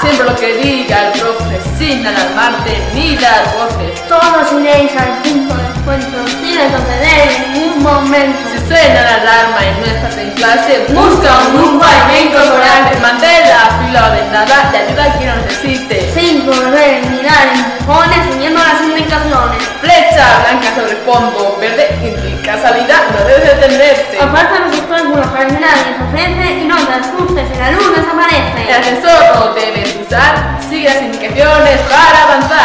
siempre lo que diga el profe, sin alarmarte ni dar voces. Todos iréis al punto de encuentro sin retroceder en ningún momento. Si suena la alarma y no estás en clase, busca un grupo al que incorporarte. Mantén la fila de nada y ayuda a quien lo necesite. Sin correr ni dar empujones, siguiendo las indicaciones. Flecha blanca sobre fondo verde indica salida, no debes detenerte. Y no te asustes si la El desaparece. ascensor no debes usar, sigue las indicaciones para avanzar.